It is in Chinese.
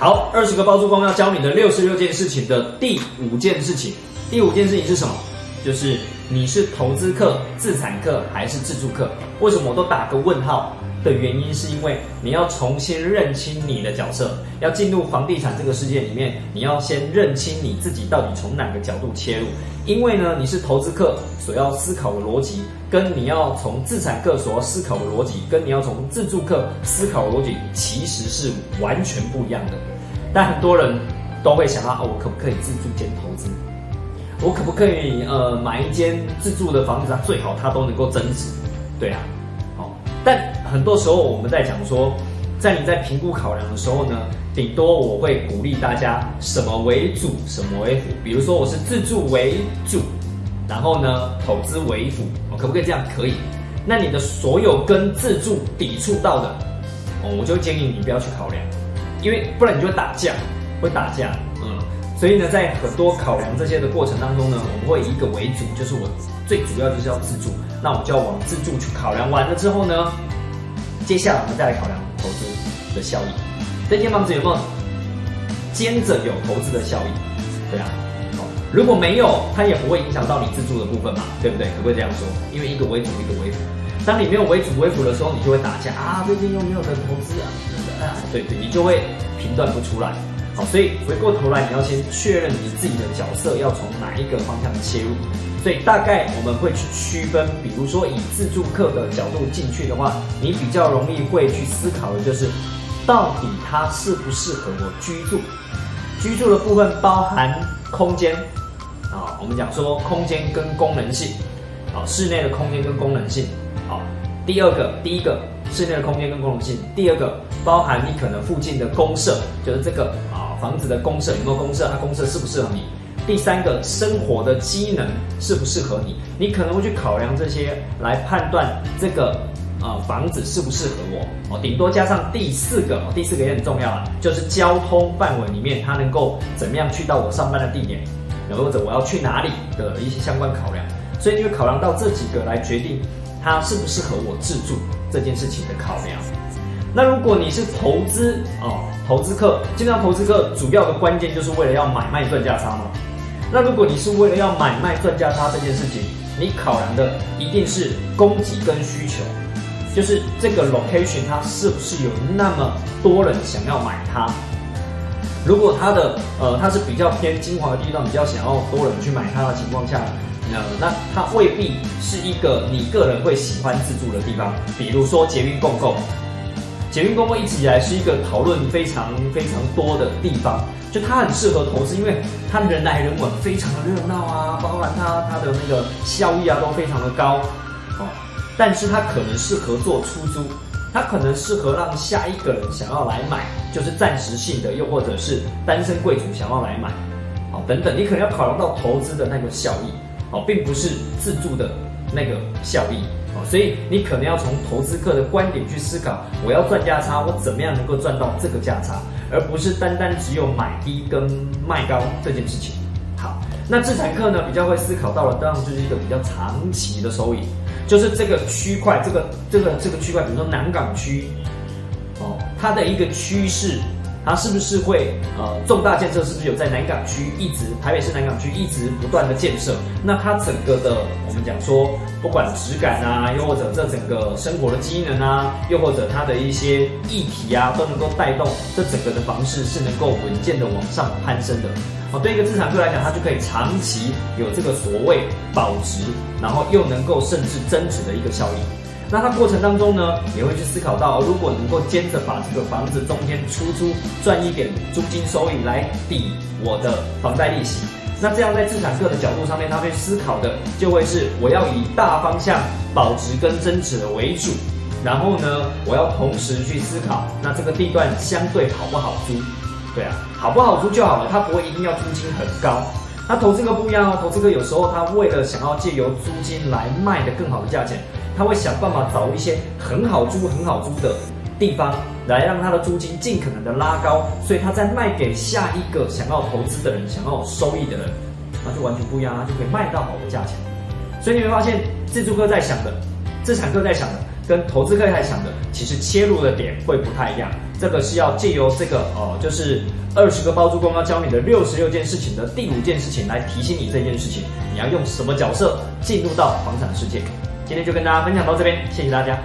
好，二十个包租公要教你的六十六件事情的第五件事情，第五件事情是什么？就是你是投资客、自产客还是自助客？为什么我都打个问号？的原因是因为你要重新认清你的角色，要进入房地产这个世界里面，你要先认清你自己到底从哪个角度切入。因为呢，你是投资客所要思考的逻辑，跟你要从自产客所要思考的逻辑，跟你要从自住客思考的逻辑，其实是完全不一样的。但很多人都会想到，哦，我可不可以自住兼投资？我可不可以呃买一间自住的房子？它最好它都能够增值，对啊。但很多时候我们在讲说，在你在评估考量的时候呢，顶多我会鼓励大家什么为主，什么为辅。比如说我是自住为主，然后呢投资为辅，可不可以这样？可以。那你的所有跟自住抵触到的，哦，我就建议你不要去考量，因为不然你就会打架，会打架。嗯，所以呢，在很多考量这些的过程当中呢，我们会以一个为主，就是我最主要就是要自住。那我就要往自住去考量完了之后呢，接下来我们再来考量投资的效益。这间房子有没有兼着有投资的效益？对啊，哦，如果没有，它也不会影响到你自住的部分嘛，对不对？可不可以这样说？因为一个为主，一个为辅。当你没有为主为辅的时候，你就会打架啊！最近又没有的投资啊，啊，对对，你就会评断不出来。好，所以回过头来，你要先确认你自己的角色要从哪一个方向切入。所以大概我们会去区分，比如说以自住客的角度进去的话，你比较容易会去思考的就是，到底它适不适合我居住？居住的部分包含空间啊，我们讲说空间跟功能性，啊，室内的空间跟功能性，好，第二个，第一个室内的空间跟功能性，第二个包含你可能附近的公社，就是这个啊房子的公社有没有公社，它公社适不适合你？第三个生活的机能适不适合你？你可能会去考量这些来判断这个呃房子适不适合我哦。顶多加上第四个，第四个也很重要啊，就是交通范围里面它能够怎么样去到我上班的地点，然后或者我要去哪里的一些相关考量。所以你会考量到这几个来决定它适不适合我自住这件事情的考量。那如果你是投资哦，投资客，基本上投资客主要的关键就是为了要买卖赚价差嘛。那如果你是为了要买卖赚价差这件事情，你考量的一定是供给跟需求，就是这个 location 它是不是有那么多人想要买它？如果它的呃它是比较偏精华的地段，比较想要多人去买它的情况下，呃那它未必是一个你个人会喜欢自住的地方。比如说捷运共购，捷运共购一直以来是一个讨论非常非常多的地方。就它很适合投资，因为它人来人往，非常的热闹啊，包含它它的那个效益啊都非常的高哦。但是它可能适合做出租，它可能适合让下一个人想要来买，就是暂时性的，又或者是单身贵族想要来买，好等等，你可能要考量到投资的那个效益，哦，并不是自住的那个效益。所以你可能要从投资客的观点去思考，我要赚价差，我怎么样能够赚到这个价差，而不是单单只有买低跟卖高这件事情。好，那自产客呢比较会思考到了，当然就是一个比较长期的收益，就是这个区块，这个这个这个区块，比如说南港区，哦，它的一个趋势。它是不是会呃重大建设？是不是有在南港区一直台北市南港区一直不断的建设？那它整个的我们讲说，不管质感啊，又或者这整个生活的机能啊，又或者它的一些议题啊，都能够带动这整个的房市是能够稳健的往上攀升的。哦，对一个资产客来讲，它就可以长期有这个所谓保值，然后又能够甚至增值的一个效应。那它过程当中呢，也会去思考到，如果能够兼着把这个房子中间出租，赚一点租金收益来抵我的房贷利息，那这样在资产客的角度上面，他会思考的就会是我要以大方向保值跟增值的为主，然后呢，我要同时去思考，那这个地段相对好不好租？对啊，好不好租就好了，它不会一定要租金很高。那投资客不一样哦，投资客有时候他为了想要借由租金来卖的更好的价钱。他会想办法找一些很好租、很好租的地方，来让他的租金尽可能的拉高，所以他在卖给下一个想要投资的人、想要收益的人，那就完全不一样啊，就可以卖到好的价钱。所以你会发现，自住客在想的、资产客在想的，跟投资客还想的，其实切入的点会不太一样。这个是要借由这个呃，就是二十个包租公要教你的六十六件事情的第五件事情来提醒你这件事情，你要用什么角色进入到房产世界。今天就跟大家分享到这边，谢谢大家。